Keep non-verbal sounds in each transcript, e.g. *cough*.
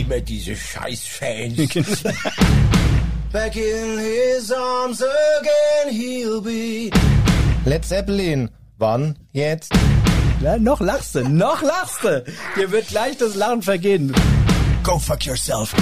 Immer diese Scheiß-Fans. *laughs* *laughs* Back in his arms again he'll be. Led Zeppelin. Wann? Jetzt? Ja, noch lachst du, noch lachst du. Dir wird gleich das Lachen vergehen. Go fuck yourself.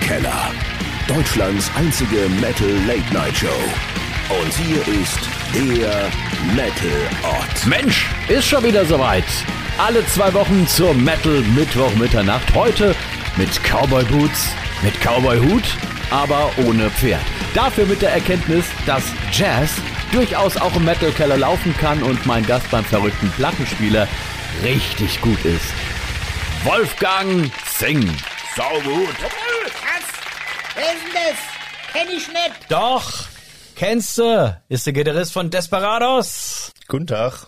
Keller. Deutschlands einzige Metal Late Night Show. Und hier ist der Metal Ort. Mensch, ist schon wieder soweit. Alle zwei Wochen zur Metal Mittwoch Mitternacht. Heute mit Cowboy Boots, mit Cowboy Hut, aber ohne Pferd. Dafür mit der Erkenntnis, dass Jazz durchaus auch im Metal Keller laufen kann und mein Gast beim verrückten Plattenspieler richtig gut ist. Wolfgang Singh. Sau gut. Was? Wer ist denn das? Kenn ich nicht. Doch, kennst du, ist der Gitarrist von Desperados. Guten Tag.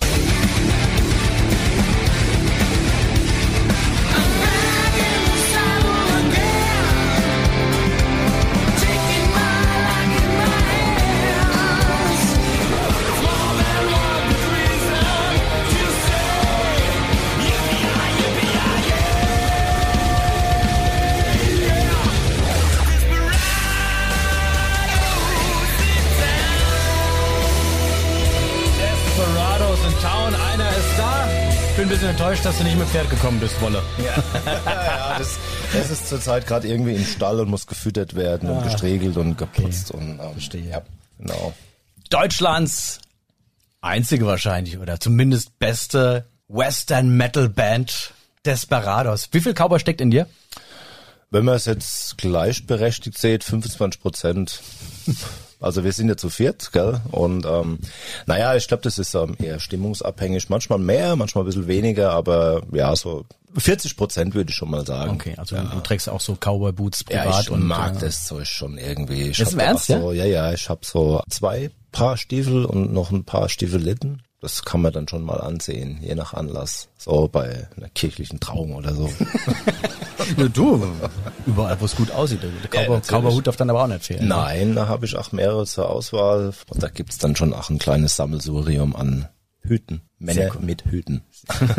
Enttäuscht, dass du nicht mit Pferd gekommen bist, Wolle. *laughs* ja, das, das ist zurzeit gerade irgendwie im Stall und muss gefüttert werden und gestriegelt und geputzt und ähm, Verstehe. Ja, genau. Deutschlands einzige wahrscheinlich oder zumindest beste Western Metal Band Desperados. Wie viel Cowboy steckt in dir? Wenn man es jetzt gleichberechtigt sieht, 25 Prozent. *laughs* Also wir sind ja zu viert, gell? Und ähm, naja, ich glaube, das ist ähm, eher stimmungsabhängig. Manchmal mehr, manchmal ein bisschen weniger, aber ja, so 40 Prozent würde ich schon mal sagen. Okay, also du, du trägst auch so Cowboy Boots Ja, privat ich und mag äh, das Zeug schon irgendwie. Ich Ist im Ernst, so, ja? Ja, ich habe so zwei Paar Stiefel und noch ein paar Stiefeletten. Das kann man dann schon mal ansehen, je nach Anlass. So bei einer kirchlichen Trauung oder so. *laughs* Ja, du, überall, wo es gut aussieht. Der Cowboy. Cowboy-Hut darf dann aber auch nicht fehlen. ne? Nein, da habe ich auch mehrere zur Auswahl. Und da gibt's dann schon auch ein kleines Sammelsurium an Hüten. Männer mit Hüten. *laughs*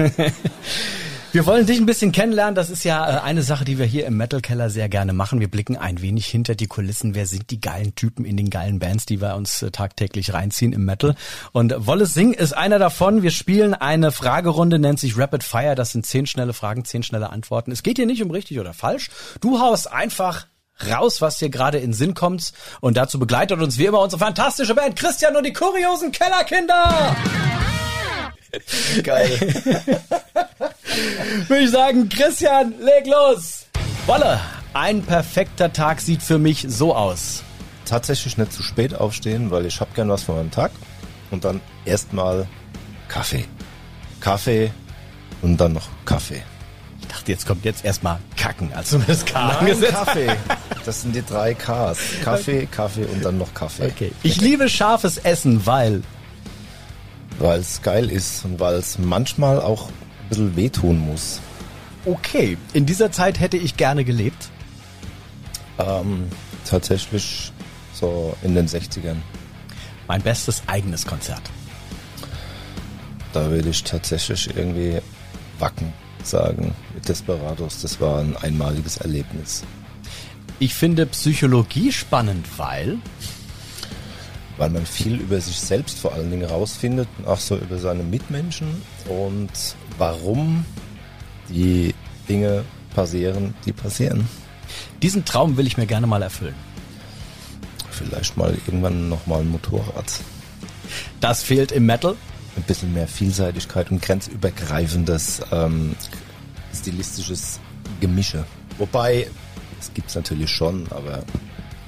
Wir wollen dich ein bisschen kennenlernen. Das ist ja äh, eine Sache, die wir hier im Metal Keller sehr gerne machen. Wir blicken ein wenig hinter die Kulissen. Wer sind die geilen Typen in den geilen Bands, die wir uns äh, tagtäglich reinziehen im Metal? Und Wallace Singh ist einer davon. Wir spielen eine Fragerunde, nennt sich Rapid Fire. Das sind zehn schnelle Fragen, zehn schnelle Antworten. Es geht hier nicht um richtig oder falsch. Du haust einfach raus, was dir gerade in den Sinn kommt. Und dazu begleitet uns wie immer unsere fantastische Band Christian und die kuriosen Kellerkinder. Geil. *laughs* würde ich sagen, Christian, leg los. Wolle, ein perfekter Tag sieht für mich so aus. Tatsächlich nicht zu spät aufstehen, weil ich hab gern was von meinem Tag. Und dann erstmal Kaffee. Kaffee und dann noch Kaffee. Ich dachte, jetzt kommt jetzt erstmal Kacken, als du mir das K Nein. Kaffee. Das sind die drei Ks. Kaffee, Kaffee und dann noch Kaffee. Okay. Ich liebe scharfes Essen, weil Weil es geil ist und weil es manchmal auch bisschen wehtun muss. okay, in dieser Zeit hätte ich gerne gelebt. Ähm, tatsächlich so in den 60ern. Mein bestes eigenes Konzert. Da würde ich tatsächlich irgendwie Wacken sagen mit Desperados. Das war ein einmaliges Erlebnis. Ich finde Psychologie spannend, weil Weil man viel über sich selbst vor allen Dingen rausfindet, und auch so über seine Mitmenschen und warum die Dinge passieren, die passieren. diesen Traum will ich mir gerne mal erfüllen. Vielleicht mal irgendwann nochmal ein Motorrad. Das fehlt im Metal. Ein bisschen mehr Vielseitigkeit und grenzübergreifendes ähm, stilistisches Gemische. Wobei, es gibt's natürlich schon, aber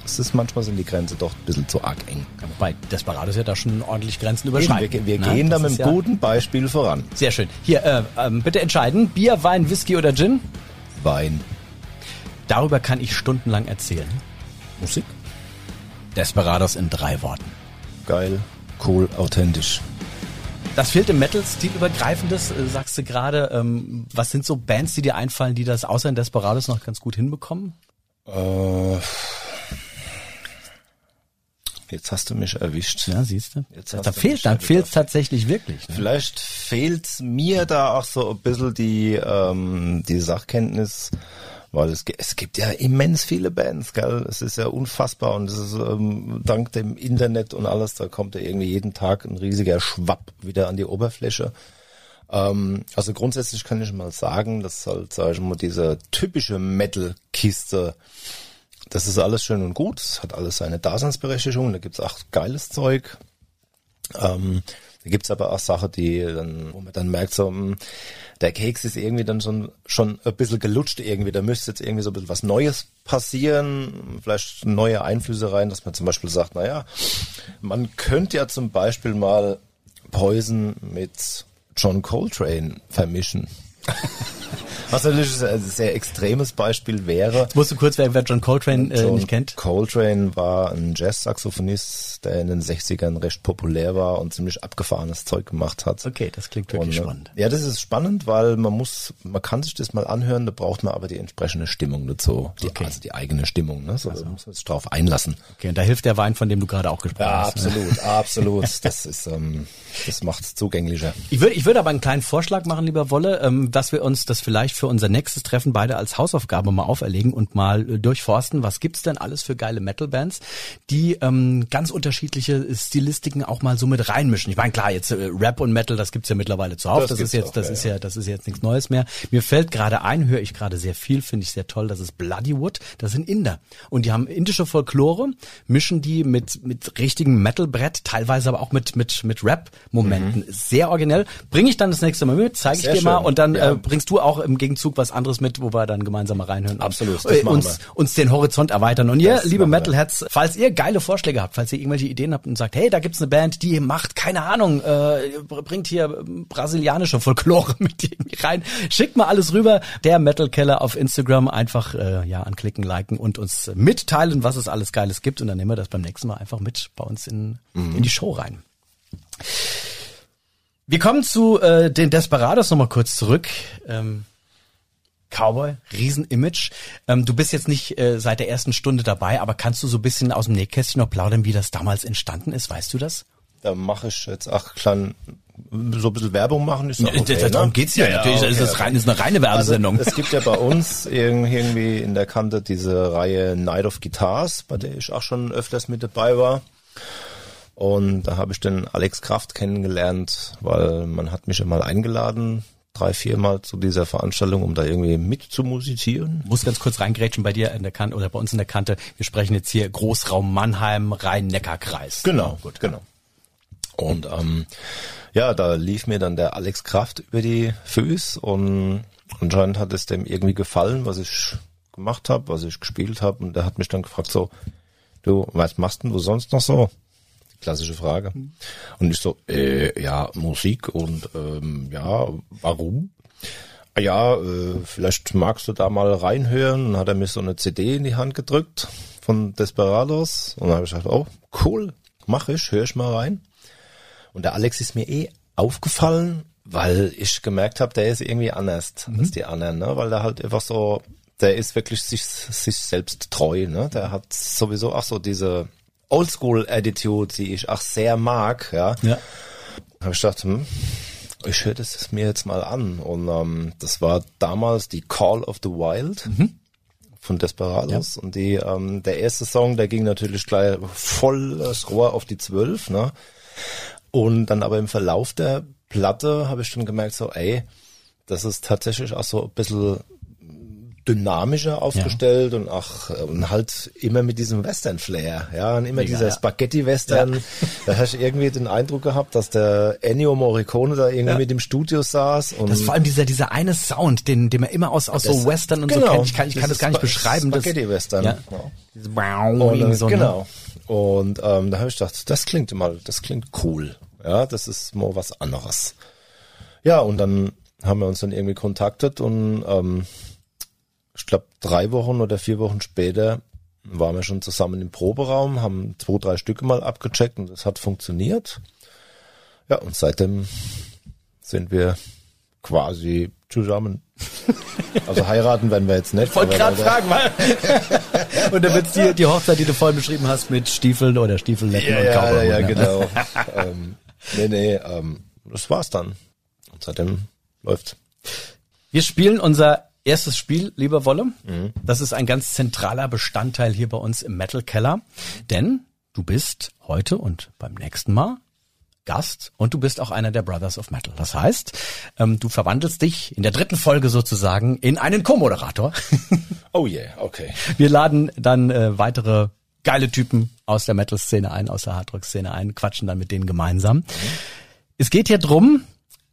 es ist manchmal sind die Grenzen doch ein bisschen zu arg eng. Wobei Desperados ja da schon ordentlich Grenzen überschreiten. wir wir Na, gehen da mit einem ja- guten Beispiel voran. Sehr schön. Hier, äh, ähm, bitte entscheiden. Bier, Wein, Whisky oder Gin? Wein, Darüber kann ich stundenlang erzählen. Musik, Desperados in drei Worten. geil, cool, authentisch. Das fehlt im Metal stilübergreifendes, äh, sagst du gerade. Ähm, was sind so Bands, die dir einfallen, die das außer in Desperados noch ganz gut hinbekommen? Äh, jetzt hast du mich erwischt. Ja, siehst du. Jetzt Da fehlt, dann fehlt tatsächlich wirklich. Ne? Vielleicht fehlt mir da auch so ein bisschen die, ähm, die Sachkenntnis, weil es, es gibt ja immens viele Bands, gell? Es ist ja unfassbar und es ist ähm, dank dem Internet und alles, da kommt ja irgendwie jeden Tag ein riesiger Schwapp wieder an die Oberfläche. Ähm, also grundsätzlich kann ich mal sagen, dass halt, sag ich mal, diese typische Metal-Kiste, das ist alles schön und gut, hat alles seine Daseinsberechtigung, da gibt's auch geiles Zeug. Ähm, da gibt's aber auch Sachen, die dann, wo man dann merkt, so, mh, der Keks ist irgendwie dann schon, schon ein bisschen gelutscht irgendwie. Da müsste jetzt irgendwie so ein bisschen was Neues passieren, vielleicht neue Einflüsse rein, dass man zum Beispiel sagt, naja, man könnte ja zum Beispiel mal Poison mit John Coltrane vermischen. Was natürlich ein sehr extremes Beispiel wäre. Musst du kurz, wer, wer John Coltrane äh, John nicht kennt? Coltrane war ein Jazz-Saxophonist, der in den 60ern recht populär war und ziemlich abgefahrenes Zeug gemacht hat. Okay, das klingt wirklich Und, äh, spannend. Ja, das ist spannend, weil man muss, man kann sich das mal anhören, da braucht man aber die entsprechende Stimmung dazu. Die, Okay. Also die eigene Stimmung, ne? So, da muss man sich drauf einlassen. Okay, und da hilft der Wein, von dem du gerade auch gesprochen Ja, hast. ne? absolut, *laughs* absolut. Das ist, ähm, das macht's zugänglicher. Ich würde ich würde aber einen kleinen Vorschlag machen, lieber Wolle, ähm, dass wir uns das vielleicht für unser nächstes Treffen beide als Hausaufgabe mal auferlegen und mal äh, durchforsten, was gibt's denn alles für geile Metal-Bands, die ähm, ganz unterschiedliche Stilistiken auch mal so mit reinmischen. Ich meine, klar, jetzt äh, Rap und Metal, das gibt's ja mittlerweile zuhauf. Das, Das ist jetzt, auch, das ja, ist ja. das ist jetzt nichts Neues mehr. Mir fällt gerade ein, höre ich gerade sehr viel, finde ich sehr toll, das ist Bloodywood. Das sind Inder und die haben indische Folklore, mischen die mit mit richtigem Metal-Brett, teilweise aber auch mit mit mit Rap-Momenten. Sehr originell. Bringe ich dann das nächste Mal mit, zeige ich dir mal schön. und dann Ja. Äh, bringst du auch im Gegenzug was anderes mit, wo wir dann gemeinsam mal reinhören. und, Absolut, das äh, machen uns uns den Horizont erweitern. Und ihr, Das liebe. Metalheads, falls ihr geile Vorschläge habt, falls ihr irgendwelche Ideen habt und sagt, hey, da gibt's eine Band, die macht keine Ahnung, äh, bringt hier brasilianische Folklore *laughs* mit rein, schickt mal alles rüber. Der Metal Keller auf Instagram einfach äh, ja anklicken, liken und uns mitteilen, was es alles Geiles gibt und dann nehmen wir das beim nächsten Mal einfach mit bei uns in in die Show rein. Wir kommen zu äh, den Desperados nochmal kurz zurück. Ähm, Cowboy, Riesenimage. Ähm, du bist jetzt nicht äh, seit der ersten Stunde dabei, aber kannst du so ein bisschen aus dem Nähkästchen noch plaudern, wie das damals entstanden ist? Weißt du das? Da mache ich jetzt auch klein, so ein bisschen Werbung machen. Ist doch okay, Darum ne? geht's ja, natürlich. okay, ist das okay. rein, ist eine reine Werbesendung. Also, es gibt ja bei uns irg- irgendwie in der Kante diese Reihe Night of Guitars, bei der ich auch schon öfters mit dabei war. Und da habe ich den Alex Kraft kennengelernt, weil man hat mich ja mal eingeladen, drei, viermal zu dieser Veranstaltung, um da irgendwie mitzumusizieren. muss ganz kurz reingrätschen bei dir in der Kante oder bei uns in der Kante. Wir sprechen jetzt hier Großraum Mannheim, Rhein-Neckar-Kreis. Genau, gut, genau. Und ähm, ja, da lief mir dann der Alex Kraft über die Füße und anscheinend hat es dem irgendwie gefallen, was ich gemacht habe, was ich gespielt habe. Und der hat mich dann gefragt so, du, was machst denn du sonst noch so? Klassische Frage. Und ich so, äh, ja, Musik und ähm, ja, warum? Ja, äh, vielleicht magst du da mal reinhören. Und dann hat er mir so eine CD in die Hand gedrückt von Desperados. Und dann habe ich gesagt, oh, cool, mach ich, höre ich mal rein. Und der Alex ist mir eh aufgefallen, weil ich gemerkt habe, der ist irgendwie anders als die anderen, ne? Weil der halt einfach so, der ist wirklich sich, sich selbst treu, ne? Der hat sowieso auch so diese Oldschool-Attitude, die ich auch sehr mag, ja. Ja. habe ich gedacht, hm, ich höre das mir jetzt mal an. Und ähm, das war damals die Call of the Wild von Desperados. Und die, ähm, der erste Song, der ging natürlich gleich voll das Rohr auf die Zwölf. Ne? Und dann aber im Verlauf der Platte habe ich schon gemerkt, so, ey, das ist tatsächlich auch so ein bisschen dynamischer aufgestellt und auch und halt immer mit diesem Western-Flair, ja, und immer Mega, dieser ja. Spaghetti-Western. Da hast du irgendwie den Eindruck gehabt, dass der Ennio Morricone da irgendwie Ja. mit im Studio saß und Das ist vor allem dieser, dieser eine Sound, den, den man immer aus, aus so Das- Western und so genau. kennt. Ich kann, ich kann das gar nicht beschreiben. Das, Spaghetti-Western. Ja. Ja. Und, so, ne? genau. Und ähm, da habe ich gedacht, das klingt mal, das klingt cool. Ja, das ist mal was anderes. Ja, und dann haben wir uns dann irgendwie kontaktet und ähm, ich glaube drei Wochen oder vier Wochen später waren wir schon zusammen im Proberaum, haben zwei, drei Stücke mal abgecheckt und das hat funktioniert. Ja, und seitdem sind wir quasi zusammen. *laughs* Also heiraten werden wir jetzt nicht. Ich wollte gerade fragen, weil. *laughs* und dann wird's die, die Hochzeit, die du vorhin beschrieben hast, mit Stiefeln oder Stiefelnetten Ja, und ja, ja, Cowboy. ja, ne? genau. *laughs* ähm, nee, nee, ähm, das war's dann. Und seitdem läuft. Wir spielen unser erstes Spiel, lieber Wolle. Mhm. Das ist ein ganz zentraler Bestandteil hier bei uns im Metal Keller. Denn du bist heute und beim nächsten Mal Gast und du bist auch einer der Brothers of Metal. Das heißt, ähm, du verwandelst dich in der dritten Folge sozusagen in einen Co-Moderator. *laughs* Oh yeah, okay. Wir laden dann äh, weitere geile Typen aus der Metal-Szene ein, aus der Hardrock-Szene ein, quatschen dann mit denen gemeinsam. Es geht hier drum,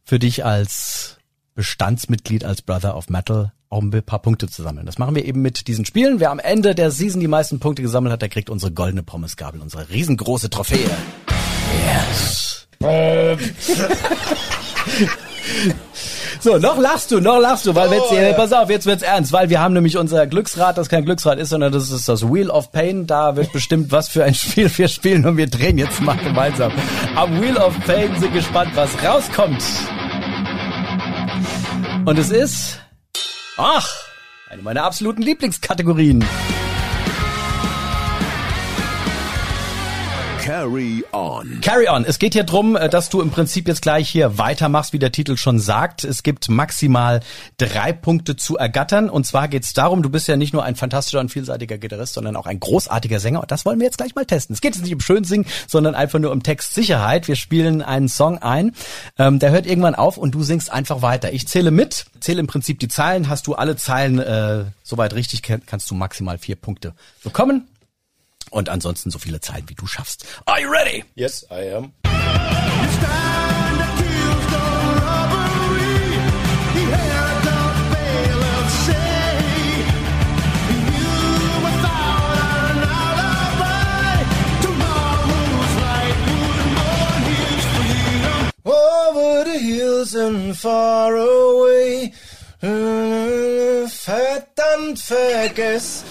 für dich als Bestandsmitglied, als Brother of Metal, auch ein paar Punkte zu sammeln. Das machen wir eben mit diesen Spielen. Wer am Ende der Season die meisten Punkte gesammelt hat, der kriegt unsere goldene Pommesgabel, unsere riesengroße Trophäe. Yes. *laughs* So, noch lachst du, noch lachst du, weil jetzt, äh, pass auf, jetzt wird's ernst, weil wir haben nämlich unser Glücksrad, das kein Glücksrad ist, sondern das ist das Wheel of Pain. Da wird bestimmt, was für ein *laughs* Spiel wir spielen und wir drehen jetzt mal gemeinsam. Am Wheel of Pain sind gespannt, was rauskommt. Und es ist, ach, eine meiner absoluten Lieblingskategorien. Carry on. Carry on. Es geht hier drum, äh, dass du im Prinzip jetzt gleich hier weitermachst, wie der Titel schon sagt. Es gibt maximal drei Punkte zu ergattern. Und zwar geht es darum, du bist ja nicht nur ein fantastischer und vielseitiger Gitarrist, sondern auch ein großartiger Sänger. Und das wollen wir jetzt gleich mal testen. Es geht jetzt nicht um Schönsingen, sondern einfach nur um Textsicherheit. Wir spielen einen Song ein, ähm, der hört irgendwann auf und du singst einfach weiter. Ich zähle mit, zähle im Prinzip die Zeilen. Hast du alle Zeilen äh, soweit richtig, kann- kannst du maximal vier Punkte bekommen. Und ansonsten so viele Zeilen, wie du schaffst. Are you ready? Yes, I am. Over the hills and far away, verdammt vergess.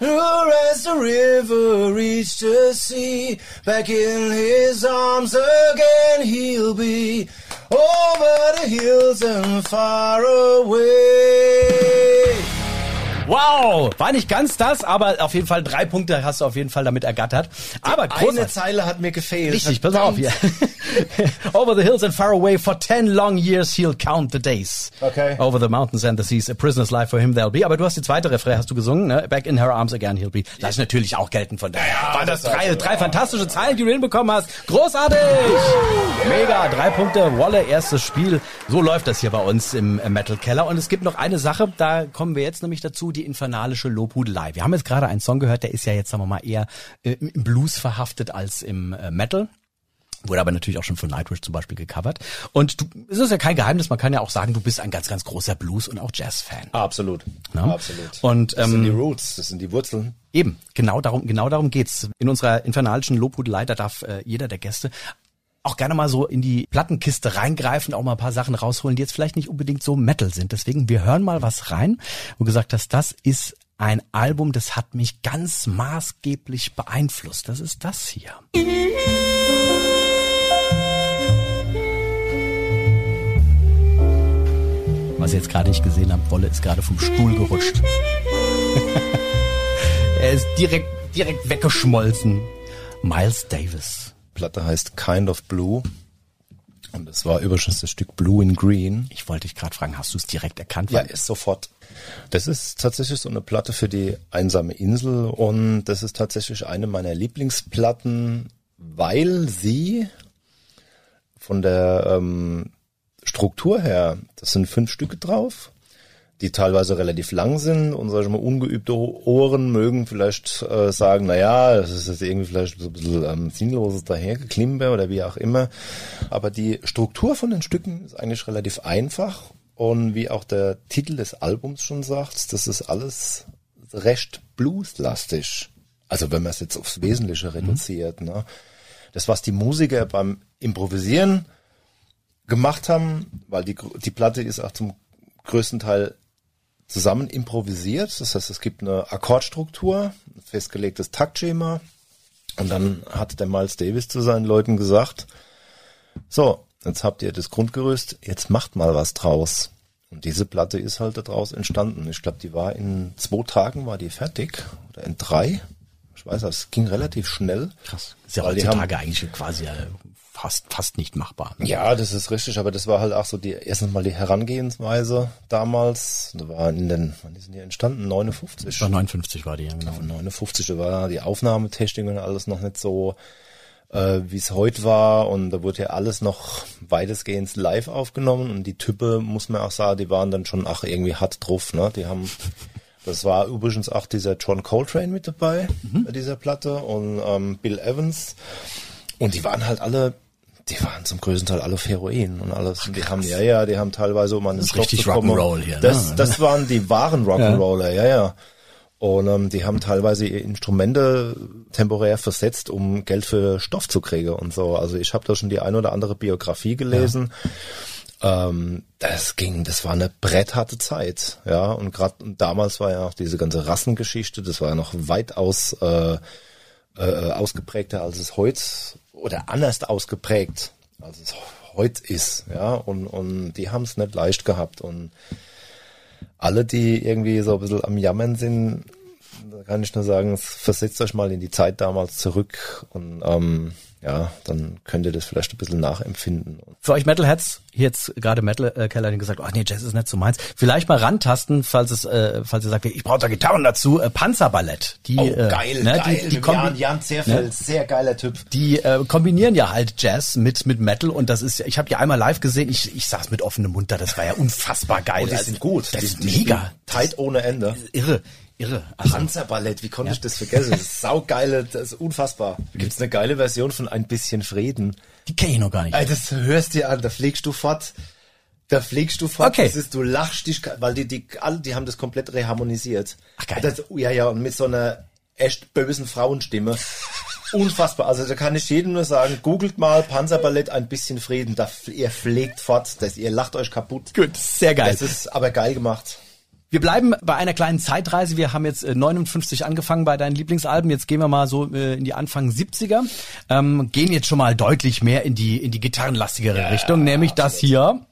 Nur as the river reached the sea, back in his arms again he'll be. Over the hills and far away. Wow, war nicht ganz das, aber auf jeden Fall drei Punkte hast du auf jeden Fall damit ergattert. Aber Eine großartig. Zeile hat mir gefehlt. Richtig, pass auf hier. *laughs* Over the hills and far away, for ten long years he'll count the days. Okay. Over the mountains and the seas, a prisoner's life for him there'll be. Aber du hast die zweite Refrain, hast du gesungen, ne? Back in her arms again he'll be. Lass ich natürlich auch gelten von daher. Waren das das drei, drei fantastische Zeilen, die du hinbekommen hast. Großartig! Mega, drei Punkte, Wolle, erstes Spiel. So läuft das hier bei uns im Metal Keller. Und es gibt noch eine Sache, da kommen wir jetzt nämlich dazu, die infernalische Lobhudelei. Wir haben jetzt gerade einen Song gehört, der ist ja jetzt, sagen wir mal, eher äh, im Blues verhaftet als im äh, Metal. Wurde aber natürlich auch schon von Nightwish zum Beispiel gecovert. Und du, es ist ja kein Geheimnis, man kann ja auch sagen, du bist ein ganz, ganz großer Blues- und auch Jazz-Fan. Absolut. Ja. Absolut. Und, das sind die ähm, Roots, das sind die Wurzeln. Eben, genau darum, genau darum geht's. In unserer infernalischen Lobhudelei, da darf äh, jeder der Gäste auch gerne mal so in die Plattenkiste reingreifen, auch mal ein paar Sachen rausholen, die jetzt vielleicht nicht unbedingt so Metal sind. Deswegen, wir hören mal was rein, wo gesagt hast, das ist ein Album, das hat mich ganz maßgeblich beeinflusst. Das ist das hier. Was ihr jetzt gerade nicht gesehen habt, Wolle ist gerade vom Stuhl gerutscht. *laughs* er ist direkt, direkt weggeschmolzen. Miles Davis. Platte heißt Kind of Blue. Und es war übrigens das Stück Blue in Green. Ich wollte dich gerade fragen, hast du es direkt erkannt? Ja, ist sofort. Das ist tatsächlich so eine Platte für die einsame Insel und das ist tatsächlich eine meiner Lieblingsplatten, weil sie von der ähm, Struktur her, das sind fünf Stücke drauf, die teilweise relativ lang sind und sag ich mal, ungeübte Ohren mögen vielleicht äh, sagen, na ja, das ist jetzt irgendwie vielleicht so ein bisschen ähm, sinnloses Dahergeklimper oder wie auch immer. Aber die Struktur von den Stücken ist eigentlich relativ einfach und wie auch der Titel des Albums schon sagt, das ist alles recht blueslastig. Also wenn man es jetzt aufs Wesentliche reduziert. Ne? Das, was die Musiker beim Improvisieren gemacht haben, weil die, die Platte ist auch zum größten Teil zusammen improvisiert. Das heißt, es gibt eine Akkordstruktur, ein festgelegtes Taktschema. Und dann hat der Miles Davis zu seinen Leuten gesagt, so, jetzt habt ihr das Grundgerüst, jetzt macht mal was draus. Und diese Platte ist halt daraus entstanden. Ich glaube, die war in zwei Tagen war die fertig oder in drei. Weiß, es ging relativ schnell. Krass. Ist ja heutzutage eigentlich quasi äh, fast, fast nicht machbar. Ja, das ist richtig, aber das war halt auch so die erstens mal die Herangehensweise damals. Da war in den, wann ist denn die entstanden? 59. Das war 59 war die, ja, genau. Von 59 da war die Aufnahmetechnik und alles noch nicht so, äh, wie es heute war. Und da wurde ja alles noch weitestgehend live aufgenommen. Und die Typen, muss man auch sagen, die waren dann schon ach irgendwie hart drauf. Ne? Die haben, *laughs* das war übrigens auch dieser John Coltrane mit dabei bei dieser Platte und ähm, Bill Evans. Und die waren halt alle, die waren zum größten Teil alle auf Heroin und alles. Und die haben, ja, ja, die haben teilweise, um an den ist Stoff richtig zu kommen. Rock'n'Roll hier, ne? Das, das waren die wahren Rock'n'Roller, ja, ja. Und ähm, die haben teilweise ihre Instrumente temporär versetzt, um Geld für Stoff zu kriegen und so. Also ich habe da schon die ein oder andere Biografie gelesen. Ähm, das ging, das war eine brettharte Zeit, ja. Und gerade damals war ja auch diese ganze Rassengeschichte, das war ja noch weitaus äh, äh, ausgeprägter, als es heute oder anders ausgeprägt, als es heute ist, ja. Und und die haben es nicht leicht gehabt und alle, die irgendwie so ein bisschen am Jammern sind, da kann ich nur sagen, versetzt euch mal in die Zeit damals zurück und ähm, ja, dann könnt ihr das vielleicht ein bisschen nachempfinden. Für euch Metalheads, hier jetzt gerade Metal äh, Keller hat gesagt, ach nee, Jazz ist nicht so meins. Vielleicht mal rantasten, falls es, äh, falls ihr sagt, ich brauche da Gitarren dazu, äh, Panzerballett. Die, äh, ne, die, die, kombi Jan Zerfeld, sehr geiler Typ. die äh, kombinieren ja halt Jazz mit mit Metal und das ist, ich habe die einmal live gesehen, ich, ich saß mit offenem Mund da, das war ja unfassbar geil. Und die Also, sind gut. Das die, ist die mega. Tight ohne Ende. Irre, irre. Also, Panzerballett, wie konnte ich das vergessen? Das ist saugeile, das ist unfassbar. Gibt's eine geile Version von Ein bisschen Frieden? die kenne ich noch gar nicht. Ey, das hörst dir an, da fliegst du fort. Da fliegst du fort. Okay. Das ist, du lachst dich, weil die, die, alle, die haben das komplett reharmonisiert. Ach, geil. Das, ja, ja, und mit so einer echt bösen Frauenstimme. Unfassbar. Also da kann ich jedem nur sagen, googelt mal Panzerballett ein bisschen Frieden. Da, ihr pflegt fort, das, ihr lacht euch kaputt. Gut, sehr geil. Das ist aber geil gemacht. Wir bleiben bei einer kleinen Zeitreise. Wir haben jetzt äh, 59 angefangen bei deinen Lieblingsalben. Jetzt gehen wir mal so äh, in die Anfang 70er. Ähm, gehen jetzt schon mal deutlich mehr in die, in die gitarrenlastigere Richtung, nämlich das hier.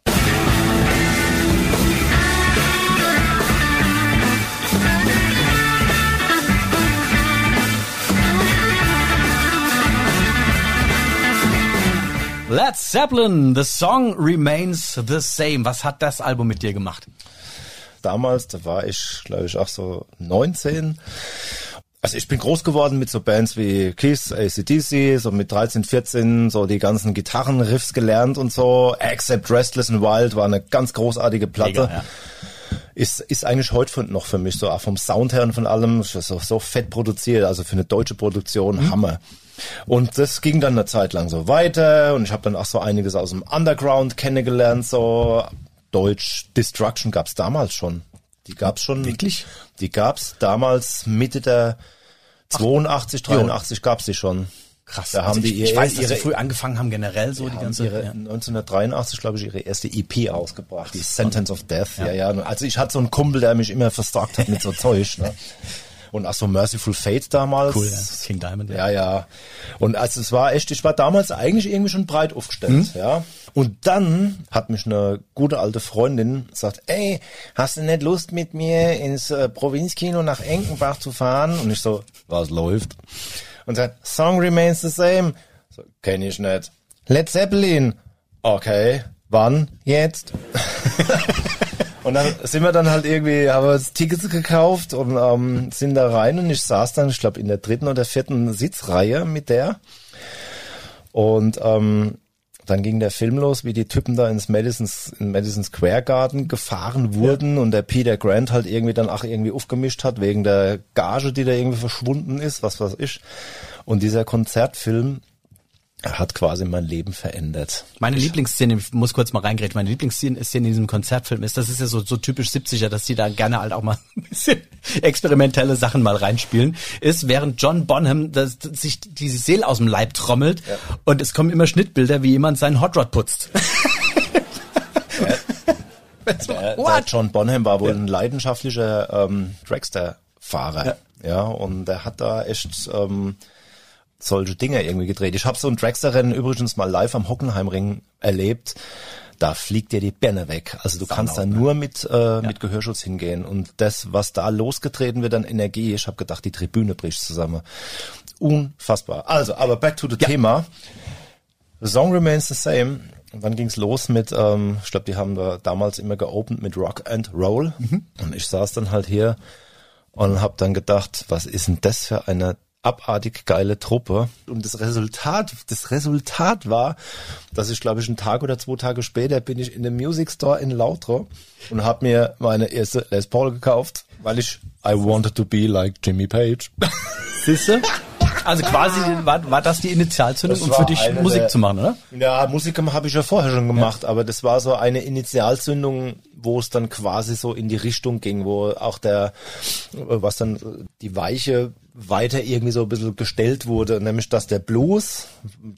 Led Zeppelin, the song remains the same. Was hat das Album mit dir gemacht? Damals, da war ich, glaube ich, auch so 19. Also ich bin groß geworden mit so Bands wie Kiss, ACDC, so mit 13, 14, so die ganzen Gitarrenriffs gelernt und so. Except Restless and Wild war eine ganz großartige Platte. Mega, ja. Ist, ist eigentlich heute noch für mich so, auch vom Sound her und von allem, so, so fett produziert, also für eine deutsche Produktion, Hammer. Und das ging dann eine Zeit lang so weiter und ich habe dann auch so einiges aus dem Underground kennengelernt, so Deutsch Destruction gab's damals schon. Die gab's schon. Wirklich? Die gab's damals Mitte der 82, 83 gab's die schon. Krass. Da haben also die ich, ihre, ich weiß, dass ihre, sie früh angefangen haben generell so die ganze. ihre ja. 1983, glaube ich, ihre erste EP ausgebracht, die Sentence of Death. Ja, ja. Also ich hatte so einen Kumpel, der mich immer versorgt hat mit so *laughs* Zeug. Ne? Und auch so Merciful Fate damals. Cool, ja. King Diamond. Ja, ja. Und also es war echt, ich war damals eigentlich irgendwie schon breit aufgestellt, ja. Und dann hat mich eine gute alte Freundin gesagt, ey, hast du nicht Lust mit mir ins äh, Provinzkino nach Enkenbach zu fahren? Und ich so, was läuft? Und sagt, Song remains the same. So, kenn ich nicht. Led Zeppelin. Okay, wann? Jetzt? *laughs* Und dann sind wir dann halt irgendwie, haben wir uns Tickets gekauft und ähm, sind da rein und ich saß dann, ich glaube, in der dritten oder vierten Sitzreihe mit der. Und ähm, dann ging der Film los, wie die Typen da ins Madison, in Madison Square Garden gefahren wurden und der Peter Grant halt irgendwie dann auch irgendwie aufgemischt hat wegen der Gage, die da irgendwie verschwunden ist, was weiß ich. Und dieser Konzertfilm hat quasi mein Leben verändert. Meine Lieblingsszene, ich muss kurz mal reingreifen, meine Lieblingsszene ist in diesem Konzertfilm ist, das ist ja so, so typisch 70er, dass die da gerne halt auch mal *laughs* ein bisschen experimentelle Sachen mal reinspielen, ist, während John Bonham das, sich die Seele aus dem Leib trommelt und es kommen immer Schnittbilder, wie jemand seinen Hot Rod putzt. *laughs* Der, der What? John Bonham war wohl ein leidenschaftlicher ähm, Dragster-Fahrer. Ja. und der hat da echt ähm, solche Dinge irgendwie gedreht. Ich habe so ein Dragster-Rennen übrigens mal live am Hockenheimring erlebt. Da fliegt dir die Birne weg. Also du kannst da ne? nur mit, äh, mit Gehörschutz hingehen. Und das, was da losgetreten wird an Energie, ich habe gedacht, die Tribüne bricht zusammen. Unfassbar. Also, aber back to the Thema. The song remains the same. Und dann ging's los mit, ähm, ich glaube, die haben da damals immer geopend mit Rock and Roll. Und ich saß dann halt hier und habe dann gedacht, was ist denn das für eine abartig geile Truppe. Und das Resultat, das Resultat war, dass ich glaube ich einen Tag oder zwei Tage später bin ich in dem Music Store in Lautre und habe mir meine erste Les Paul gekauft, weil ich I wanted to be like Jimmy Page. *laughs* Siehste? Also quasi war, war das die Initialzündung, Das um für dich Musik der- zu machen, oder? Ja, Musik habe ich ja vorher schon gemacht, aber das war so eine Initialzündung, wo es dann quasi so in die Richtung ging, wo auch der, was dann die Weiche weiter irgendwie so ein bisschen gestellt wurde, nämlich dass der Blues,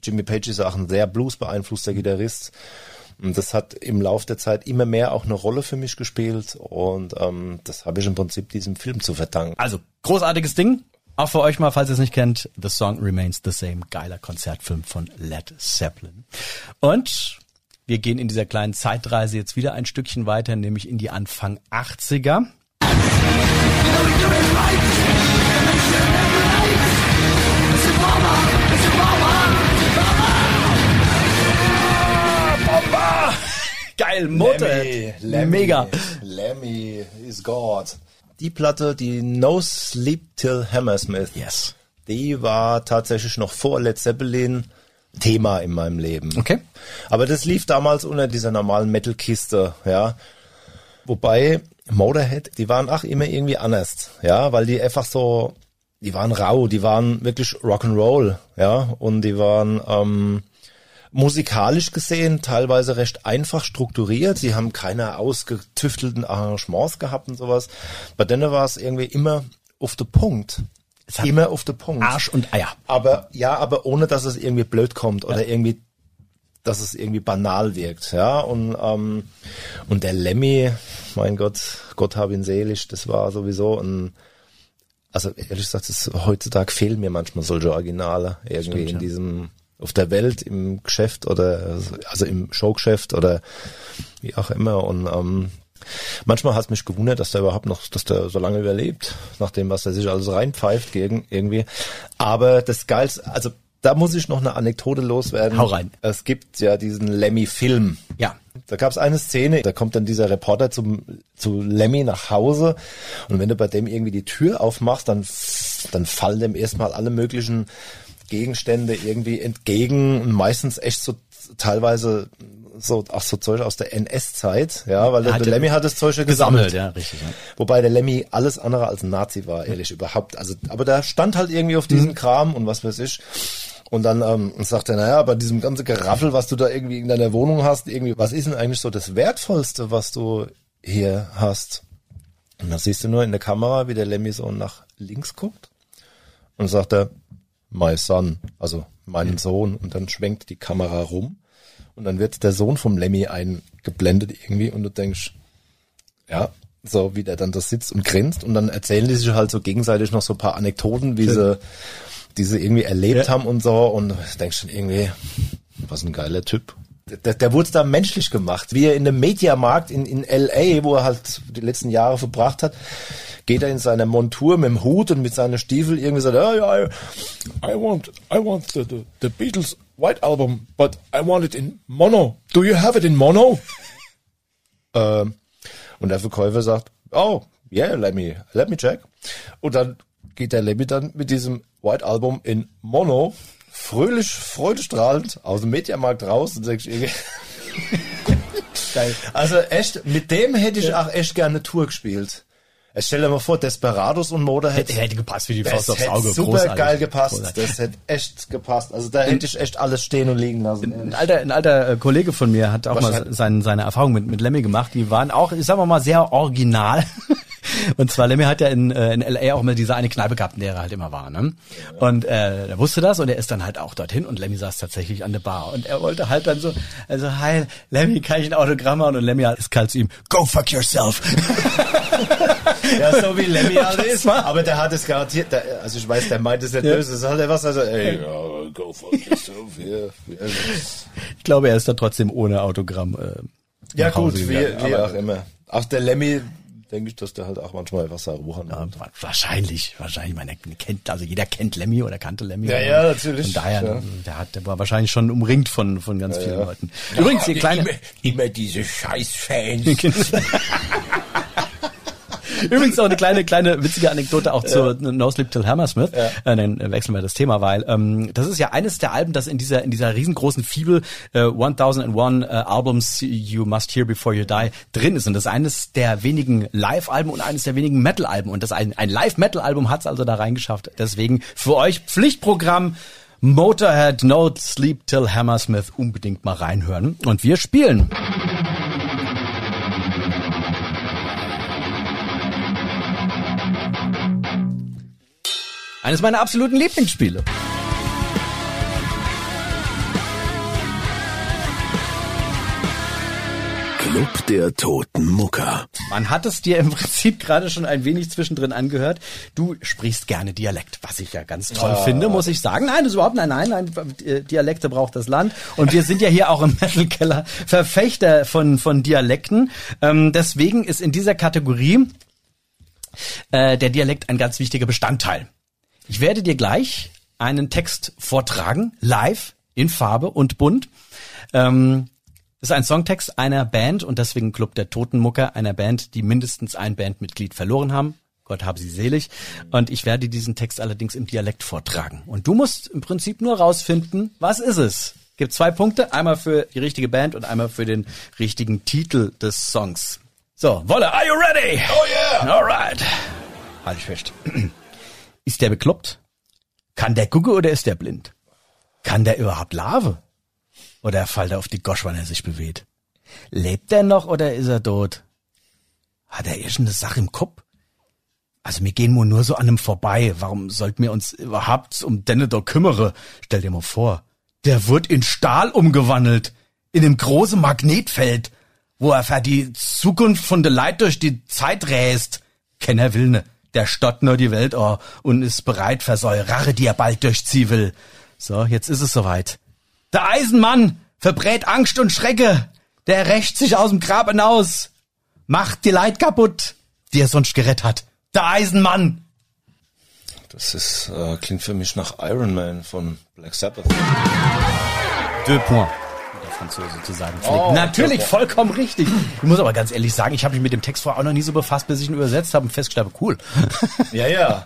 Jimmy Page ist auch ein sehr Blues beeinflusster Gitarrist, und das hat im Lauf der Zeit immer mehr auch eine Rolle für mich gespielt und ähm, das habe ich im Prinzip diesem Film zu verdanken. Also, großartiges Ding. Auch für euch mal, falls ihr es nicht kennt, The Song Remains the Same. Geiler Konzertfilm von Led Zeppelin. Und wir gehen in dieser kleinen Zeitreise jetzt wieder ein Stückchen weiter, nämlich in die Anfang 80er. Geil, Motorhead. Mega. Lemmy is God. Die Platte, die No Sleep Till Hammersmith. Yes. Die war tatsächlich noch vor Led Zeppelin Thema in meinem Leben. Okay. Aber das lief damals unter dieser normalen Metal-Kiste, ja. Wobei Motorhead, die waren auch immer irgendwie anders, ja, weil die einfach so, die waren rau, die waren wirklich Rock'n'Roll, ja, und die waren ähm, musikalisch gesehen teilweise recht einfach strukturiert. Sie haben keine ausgetüftelten Arrangements gehabt und sowas. Bei denen war es irgendwie immer auf den Punkt. Immer auf den Punkt. Arsch und Eier. Aber ja, aber ohne dass es irgendwie blöd kommt oder irgendwie, dass es irgendwie banal wirkt, ja. Und ähm, und der Lemmy, mein Gott, Gott hab ihn selig, das war sowieso ein also ehrlich gesagt, das, heutzutage fehlen mir manchmal solche Originale irgendwie Stimmt, in ja. diesem auf der Welt im Geschäft oder also im Showgeschäft oder wie auch immer und ähm, manchmal hat es mich gewundert, dass der überhaupt noch, dass der so lange überlebt, nach dem, was er sich alles reinpfeift gegen irgendwie. Aber das Geilste, also da muss ich noch eine Anekdote loswerden. Hau rein. Es gibt ja diesen Lemmy-Film. Ja. Da gab es eine Szene, da kommt dann dieser Reporter zum, zu Lemmy nach Hause und wenn du bei dem irgendwie die Tür aufmachst, dann, dann fallen dem erstmal alle möglichen Gegenstände irgendwie entgegen und meistens echt so teilweise so auch so Zeug aus der NS-Zeit, ja, weil der, der er Lemmy hat das Zeug gesammelt. Gesammelt, ja, richtig. Ja. Wobei der Lemmy alles andere als ein Nazi war, ehrlich überhaupt. Also, aber da stand halt irgendwie auf diesen Kram und was weiß ich. Und dann ähm, sagt er, naja, bei diesem ganzen Geraffel, was du da irgendwie in deiner Wohnung hast, irgendwie, was ist denn eigentlich so das Wertvollste, was du hier hast? Und dann siehst du nur in der Kamera, wie der Lemmy so nach links guckt und sagt er, my son, also meinen Sohn. Und dann schwenkt die Kamera rum und dann wird der Sohn vom Lemmy eingeblendet irgendwie und du denkst, ja, so wie der dann da sitzt und grinst und dann erzählen die sich halt so gegenseitig noch so ein paar Anekdoten, wie sie, die sie irgendwie erlebt Ja. haben und so und du denkst schon irgendwie, was ein geiler Typ. Der, der wurde da menschlich gemacht, wie er in dem Mediamarkt in, in L.A., wo er halt die letzten Jahre verbracht hat, geht er in seiner Montur mit dem Hut und mit seinen Stiefel irgendwie sagt, ja, ja, I, I want, I want the, the, the Beatles White Album, but I want it in Mono. Do you have it in Mono? *laughs* Ähm, und der Verkäufer sagt, oh, yeah, let me, let me check. Und dann geht der Lemmy dann mit diesem White Album in Mono fröhlich, freudestrahlend aus dem Mediamarkt raus und irgendwie, *laughs* Geil. also echt, mit dem hätte ich auch echt gerne eine Tour gespielt. Jetzt stell dir mal vor, Desperados und Motorhead. Hätte, hätte gepasst wie die Faust aufs hätte Auge. super Großartig. geil gepasst. Großartig. Das hätte echt gepasst. Also da hätte ich echt alles stehen und liegen lassen. Ein alter, ein alter äh, Kollege von mir hat auch mal sein, seine Erfahrung mit, mit Lemmy gemacht. Die waren auch, ich sag mal, sehr original. *laughs* Und zwar Lemmy hat ja in, äh, in L.A. auch mal diese eine Kneipe gehabt, in der er halt immer war. Ne? Und äh, er wusste das und er ist dann halt auch dorthin und Lemmy saß tatsächlich an der Bar. Und er wollte halt dann so, also, hi, Lemmy, kann ich ein Autogramm machen? Und Lemmy ist kalt zu ihm, go fuck yourself. *laughs* Ja, so wie Lemmy *laughs* halt ist. Aber der hat es garantiert, der, also ich weiß, der meint es nicht böse, das ist halt was, also, ey, ja, go for yourself, yeah. Ich glaube, er ist da trotzdem ohne Autogramm. Äh, Ja gut, wie, wie auch immer. Auch der Lemmy, denke ich, dass der halt auch manchmal Wasser ruchen Ja, hat. wa- wahrscheinlich, wahrscheinlich. Man kennt, also jeder kennt Lemmy oder kannte Lemmy. Ja, ja, natürlich, Von daher, ja. der hat, der war wahrscheinlich schon umringt von, von ganz vielen Leuten. Übrigens, die kleine, Immer, immer diese Scheißfans. *laughs* *laughs* Übrigens auch eine kleine, kleine witzige Anekdote auch zu No Sleep Till Hammersmith. Äh, dann wechseln wir das Thema, weil ähm, das ist ja eines der Alben, das in dieser in dieser riesengroßen Fibel äh, 1001 äh, Albums You Must Hear Before You Die drin ist. Und das ist eines der wenigen Live-Alben und eines der wenigen Metal-Alben. Und das ein, ein Live-Metal-Album hat es also da reingeschafft. Deswegen für euch Pflichtprogramm Motorhead No Sleep Till Hammersmith unbedingt mal reinhören. Und wir spielen. Eines meiner absoluten Lieblingsspiele. Club der Toten Mucker. Man hat es dir im Prinzip gerade schon ein wenig zwischendrin angehört. Du sprichst gerne Dialekt, was ich ja ganz toll finde, muss ich sagen. Nein, das ist überhaupt nein, nein, nein. Dialekte braucht das Land. Und wir sind ja hier auch im *laughs* Metal Keller Verfechter von von Dialekten. Ähm, deswegen ist in dieser Kategorie äh, der Dialekt ein ganz wichtiger Bestandteil. Ich werde dir gleich einen Text vortragen, live, in Farbe und bunt. Ähm, das ist ein Songtext einer Band und deswegen Club der Totenmucker, einer Band, die mindestens ein Bandmitglied verloren haben. Gott habe sie selig. Und ich werde diesen Text allerdings im Dialekt vortragen. Und du musst im Prinzip nur rausfinden, was ist es? Gibt zwei Punkte, einmal für die richtige Band und einmal für den richtigen Titel des Songs. So, Wolle, are you ready? Oh yeah! Alright. Halt ich fest. Ist der bekloppt? Kann der gucken oder ist der blind? Kann der überhaupt Lave? Oder fällt er auf die Gosch, wenn er sich bewegt? Lebt er noch oder ist er tot? Hat er irgendeine Sache im Kopf? Also wir gehen nur so an ihm vorbei. Warum sollten wir uns überhaupt um denne da kümmere? Stell dir mal vor, der wird in Stahl umgewandelt. In einem großen Magnetfeld, wo er für die Zukunft von der Leid durch die Zeit räst. Kenner will ne. Der stott nur die Welt oh, und ist bereit für so Rache, die er bald durchziehen will. So, jetzt ist es soweit. Der Eisenmann verbrät Angst und Schrecke. Der rächt sich aus dem Grab hinaus. Macht die Leid kaputt, die er sonst gerettet hat. Der Eisenmann. Das ist, äh, klingt für mich nach Iron Man von Black Sabbath. Deux points. Franzose zu sagen pflegt. Oh, Natürlich, okay. vollkommen richtig. Ich muss aber ganz ehrlich sagen, ich habe mich mit dem Text vorher auch noch nie so befasst, bis ich ihn übersetzt habe und festgestellt habe, cool. *laughs* Ja, ja.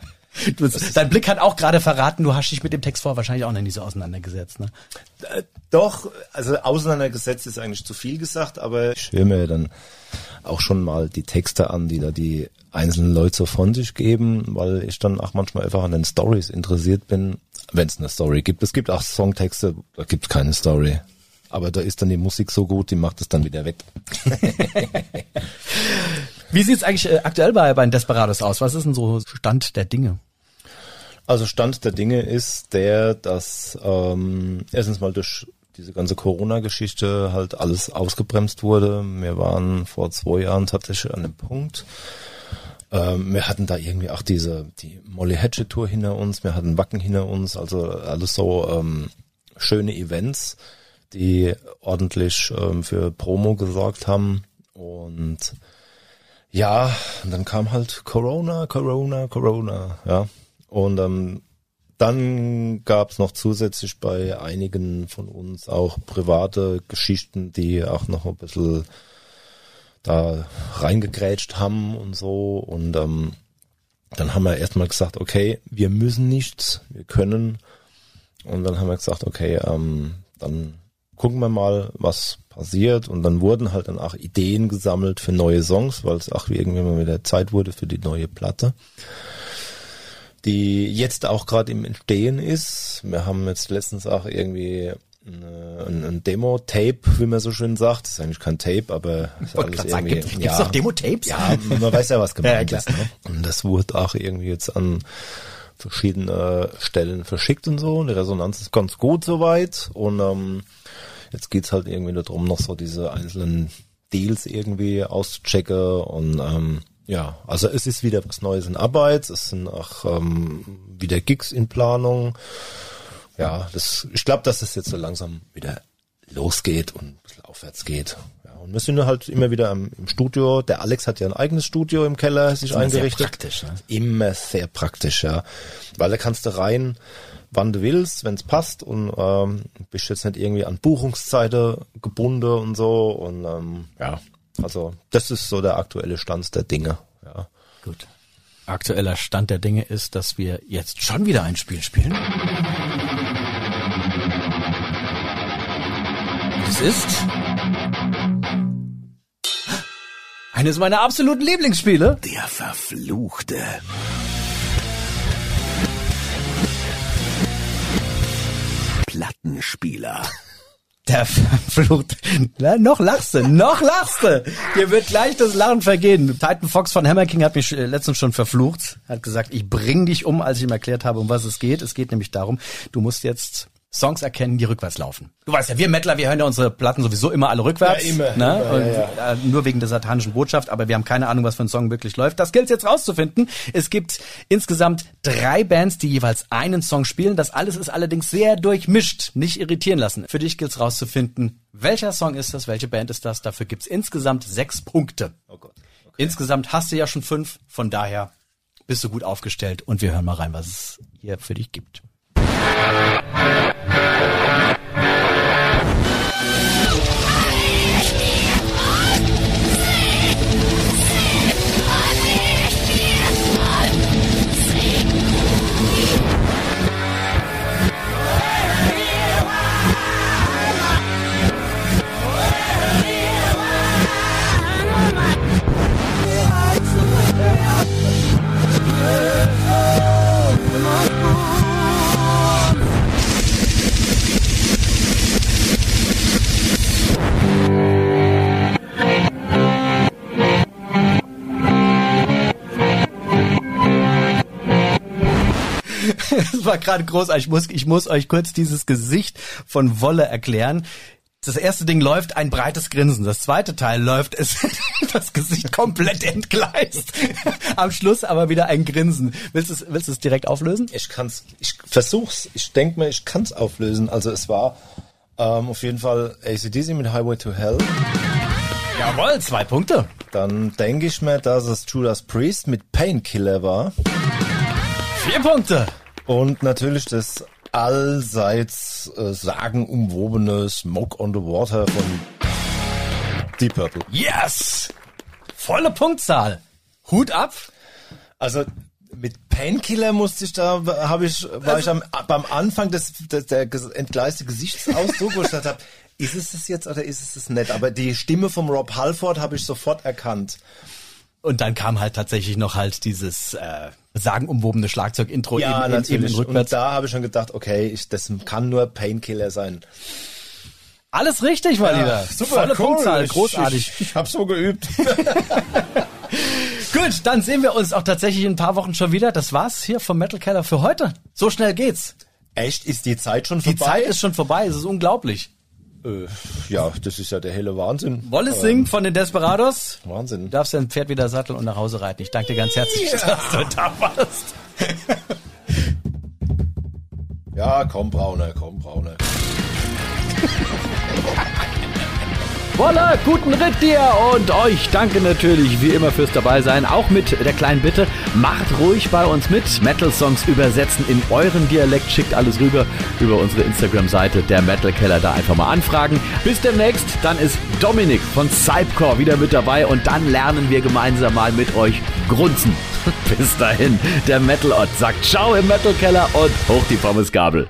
Du, dein Blick hat auch gerade verraten, du hast dich mit dem Text vorher wahrscheinlich auch noch nie so auseinandergesetzt. Ne? Äh, Doch, also auseinandergesetzt ist eigentlich zu viel gesagt, aber ich höre mir dann auch schon mal die Texte an, die da die einzelnen Leute so von sich geben, weil ich dann auch manchmal einfach an den Stories interessiert bin, wenn es eine Story gibt. Es gibt auch Songtexte, da gibt es keine Story. Aber da ist dann die Musik so gut, die macht es dann wieder weg. *laughs* Wie sieht's eigentlich äh, aktuell bei, bei den Desperados aus? Was ist denn so Stand der Dinge? Also Stand der Dinge ist der, dass ähm, erstens mal durch diese ganze Corona-Geschichte halt alles ausgebremst wurde. Wir waren vor zwei Jahren tatsächlich an dem Punkt. Ähm, wir hatten da irgendwie auch diese die Molly Hatchet Tour hinter uns, wir hatten Wacken hinter uns, also alles so ähm, schöne Events, die ordentlich ähm, für Promo gesorgt haben und ja, und dann kam halt Corona, Corona, Corona, ja. Und ähm, dann gab's noch zusätzlich bei einigen von uns auch private Geschichten, die auch noch ein bisschen da reingegrätscht haben und so. Und ähm, dann haben wir erstmal gesagt, okay, wir müssen nichts, wir können. Und dann haben wir gesagt, okay, ähm, dann gucken wir mal, was passiert. Und dann wurden halt dann auch Ideen gesammelt für neue Songs, weil es auch irgendwann mal wieder Zeit wurde für die neue Platte, die jetzt auch gerade im Entstehen ist. Wir haben jetzt letztens auch irgendwie ein, ein Demo-Tape, wie man so schön sagt. Das ist eigentlich kein Tape, aber ist grad sagen, gibt- gibt's noch Demo-Tapes? Ja, man weiß ja, was *laughs* gemeint Ja, ist. Ne? Und das wurde auch irgendwie jetzt an verschiedene Stellen verschickt und so. Und die Resonanz ist ganz gut soweit. Und ähm, jetzt geht's halt irgendwie nur darum, noch so diese einzelnen Deals irgendwie auszuchecken. Und ähm, Ja, also es ist wieder was Neues in Arbeit, es sind auch ähm, wieder Gigs in Planung. Ja, das, ich glaube, dass es jetzt so langsam wieder losgeht und ein bisschen aufwärts geht. Ja, und wir sind halt immer wieder im, im Studio. Der Alex hat ja ein eigenes Studio im Keller sich eingerichtet. Sehr praktisch, ne? Immer sehr praktisch, ja. Weil da kannst du rein, wann du willst, wenn es passt und ähm, bist jetzt nicht irgendwie an Buchungszeiten gebunden und so. Und ähm, ja, also das ist so der aktuelle Stand der Dinge. Ja. Gut. Aktueller Stand der Dinge ist, dass wir jetzt schon wieder ein Spiel spielen. Das ist eines meiner absoluten Lieblingsspiele. Der Verfluchte. Plattenspieler. *laughs* Der verflucht. Na, noch lachst du, noch lachst du. Dir wird gleich das Lachen vergehen. Titan Fox von Hammer King hat mich äh, letztens schon verflucht. Hat gesagt, ich bring dich um, als ich ihm erklärt habe, um was es geht. Es geht nämlich darum, du musst jetzt Songs erkennen, die rückwärts laufen. Du weißt ja, wir Mettler, wir hören ja unsere Platten sowieso immer alle rückwärts. Ja, immer, ne? immer, Und, ja, Äh, nur wegen der satanischen Botschaft, aber wir haben keine Ahnung, was für ein Song wirklich läuft. Das gilt jetzt rauszufinden. Es gibt insgesamt drei Bands, die jeweils einen Song spielen. Das alles ist allerdings sehr durchmischt. Nicht irritieren lassen. Für dich gilt es rauszufinden, welcher Song ist das, welche Band ist das. Dafür gibt's insgesamt sechs Punkte. Oh Gott. Insgesamt hast du ja schon fünf, von daher bist du gut aufgestellt und wir hören mal rein, was es hier für dich gibt. *laughs* Das war gerade großartig. Ich muss, ich muss euch kurz dieses Gesicht von Wolle erklären. Das erste Ding läuft ein breites Grinsen. Das zweite Teil läuft es *laughs* das Gesicht komplett entgleist. *laughs* Am Schluss aber wieder ein Grinsen. Willst du es, willst du es direkt auflösen? Ich kann's, ich versuch's, ich denke mir, ich kann's auflösen. Also es war ähm, auf jeden Fall ACDC mit Highway to Hell. Jawohl, zwei Punkte. Dann denke ich mir, dass es Judas Priest mit Painkiller war. Vier Punkte. Und natürlich das allseits äh, sagenumwobene Smoke on the Water von Deep Purple. Yes! Volle Punktzahl. Hut ab. Also mit Painkiller musste ich da, habe ich, war ich am, beim Anfang des, des der entgleiste Gesichtsausdruck, wo ich gedacht habe, ist es das jetzt oder ist es das nicht? Aber die Stimme vom Rob Halford habe ich sofort erkannt. Und dann kam halt tatsächlich noch halt dieses äh, sagenumwobene Schlagzeug-Intro Ja, eben, eben, eben natürlich. rückwärts. Und da habe ich schon gedacht, okay, ich, das kann nur Painkiller sein. Alles richtig, mein Lieber. Volle Punktzahl, großartig. Ich, ich, habe so geübt. *laughs* Gut, dann sehen wir uns auch tatsächlich in ein paar Wochen schon wieder. Das war's hier vom Metal Keller für heute. So schnell geht's. Echt? Ist die Zeit schon Die vorbei? Zeit ist schon vorbei. Es ist unglaublich. Äh, ja, das ist ja der helle Wahnsinn. Wallace singt von den Desperados. Wahnsinn. Du darfst dein Pferd wieder satteln und nach Hause reiten. Ich danke dir ganz herzlich, dass du da warst. *laughs* Ja, komm, Brauner, komm, Brauner. *laughs* Voila, guten Ritt dir und euch danke natürlich wie immer fürs dabei sein. Auch mit der kleinen Bitte, macht ruhig bei uns mit. Metal Songs übersetzen in euren Dialekt, schickt alles rüber über unsere Instagram-Seite, der Metal Keller, da einfach mal anfragen. Bis demnächst, dann ist Dominik von Cypcore wieder mit dabei und dann lernen wir gemeinsam mal mit euch grunzen. *laughs* Bis dahin, der Metal Ott sagt Ciao im Metal Keller und hoch die Pommesgabel.